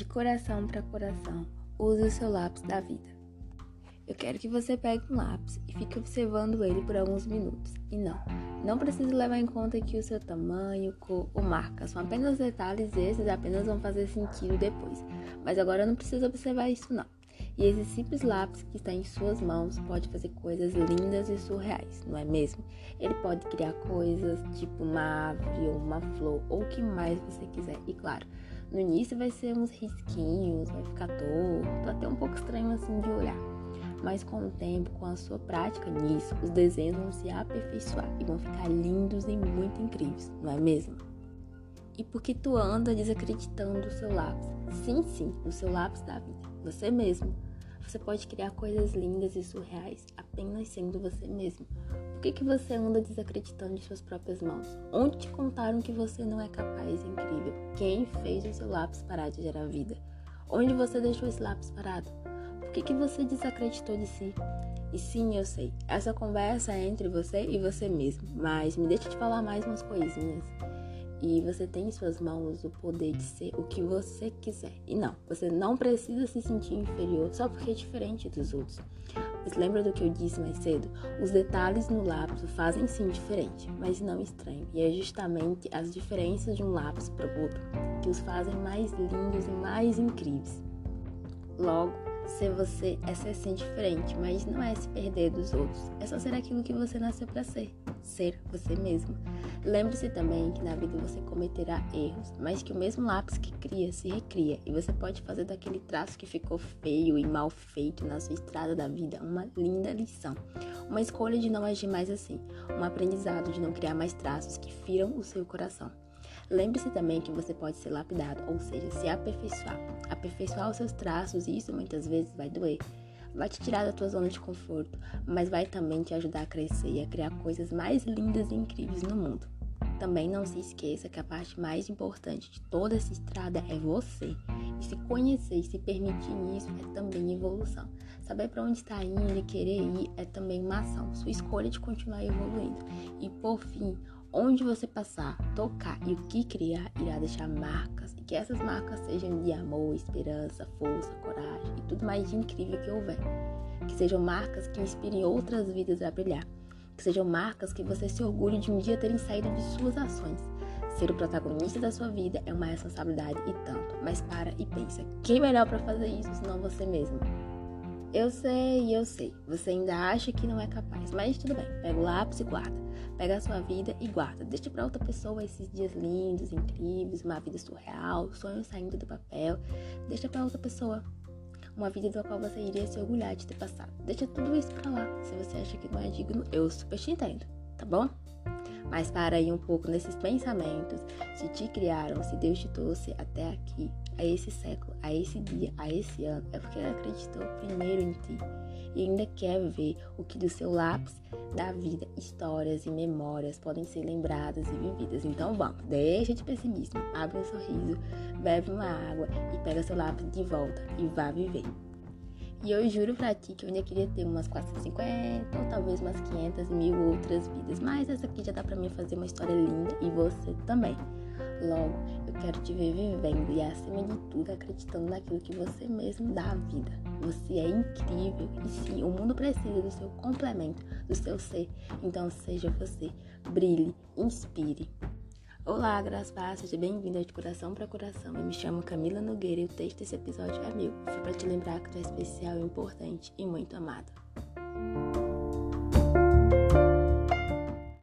de coração para coração, use o seu lápis da vida. Eu quero que você pegue um lápis e fique observando ele por alguns minutos. E não, não precisa levar em conta que o seu tamanho, cor ou marca são apenas detalhes esses apenas vão fazer sentido depois. Mas agora não precisa observar isso não. E esse simples lápis que está em suas mãos pode fazer coisas lindas e surreais, não é mesmo? Ele pode criar coisas tipo uma árvore ou uma flor ou o que mais você quiser. E claro, no início vai ser uns risquinhos, vai ficar torto, até um pouco estranho assim de olhar. Mas com o tempo, com a sua prática nisso, os desenhos vão se aperfeiçoar e vão ficar lindos e muito incríveis, não é mesmo? E por que tu anda desacreditando o seu lápis? Sim, sim, o seu lápis da vida, você mesmo. Você pode criar coisas lindas e surreais apenas sendo você mesmo. Por que, que você anda desacreditando de suas próprias mãos? Onde te contaram que você não é capaz e incrível? Quem fez o seu lápis parar de gerar vida? Onde você deixou esse lápis parado? Por que, que você desacreditou de si? E sim, eu sei, essa conversa é entre você e você mesmo, mas me deixa te falar mais umas coisinhas. E você tem em suas mãos o poder de ser o que você quiser. E não, você não precisa se sentir inferior só porque é diferente dos outros. Mas lembra do que eu disse mais cedo? Os detalhes no lápis fazem sim diferente, mas não estranho. E é justamente as diferenças de um lápis para o outro que os fazem mais lindos e mais incríveis. Logo, ser você é ser sim diferente, mas não é se perder dos outros. É só ser aquilo que você nasceu para ser, ser você mesmo. Lembre-se também que na vida você cometerá erros, mas que o mesmo lápis que cria se recria e você pode fazer daquele traço que ficou feio e mal feito na sua estrada da vida uma linda lição. Uma escolha de não agir mais assim, um aprendizado de não criar mais traços que firam o seu coração. Lembre-se também que você pode ser lapidado, ou seja, se aperfeiçoar. Aperfeiçoar os seus traços, e isso muitas vezes vai doer. Vai te tirar da tua zona de conforto, mas vai também te ajudar a crescer e a criar coisas mais lindas e incríveis no mundo. Também não se esqueça que a parte mais importante de toda essa estrada é você. E se conhecer e se permitir isso é também evolução. Saber para onde está indo e querer ir é também uma ação, sua escolha de continuar evoluindo. E por fim, Onde você passar, tocar e o que criar irá deixar marcas e que essas marcas sejam de amor, esperança, força, coragem e tudo mais de incrível que houver. Que sejam marcas que inspirem outras vidas a brilhar. Que sejam marcas que você se orgulhe de um dia terem saído de suas ações. Ser o protagonista da sua vida é uma responsabilidade e tanto. Mas para e pensa, quem melhor para fazer isso senão você mesmo? Eu sei, eu sei. Você ainda acha que não é capaz, mas tudo bem. Pega o lápis e guarda. Pega a sua vida e guarda. Deixa para outra pessoa esses dias lindos, incríveis, uma vida surreal, sonhos saindo do papel. Deixa para outra pessoa uma vida da qual você iria se orgulhar de ter passado. Deixa tudo isso para lá. Se você acha que não é digno, eu super te entendo, tá bom? Mas para aí um pouco nesses pensamentos, se te criaram, se Deus te trouxe até aqui, a esse século, a esse dia, a esse ano, é porque ele acreditou primeiro em ti e ainda quer ver o que do seu lápis da vida, histórias e memórias podem ser lembradas e vividas. Então vamos, deixa de pessimismo, abre um sorriso, bebe uma água e pega seu lápis de volta e vá viver. E eu juro pra ti que eu ainda queria ter umas 450 ou talvez umas 500 mil outras vidas. Mas essa aqui já dá pra mim fazer uma história linda e você também. Logo, eu quero te ver vivendo e, acima de tudo, acreditando naquilo que você mesmo dá à vida. Você é incrível e sim, o mundo precisa do seu complemento, do seu ser. Então, seja você, brilhe, inspire. Olá, Graças seja bem-vindo de Coração para Coração. Eu me chamo Camila Nogueira e o texto desse episódio é meu. Foi para te lembrar que tu é especial, importante e muito amado.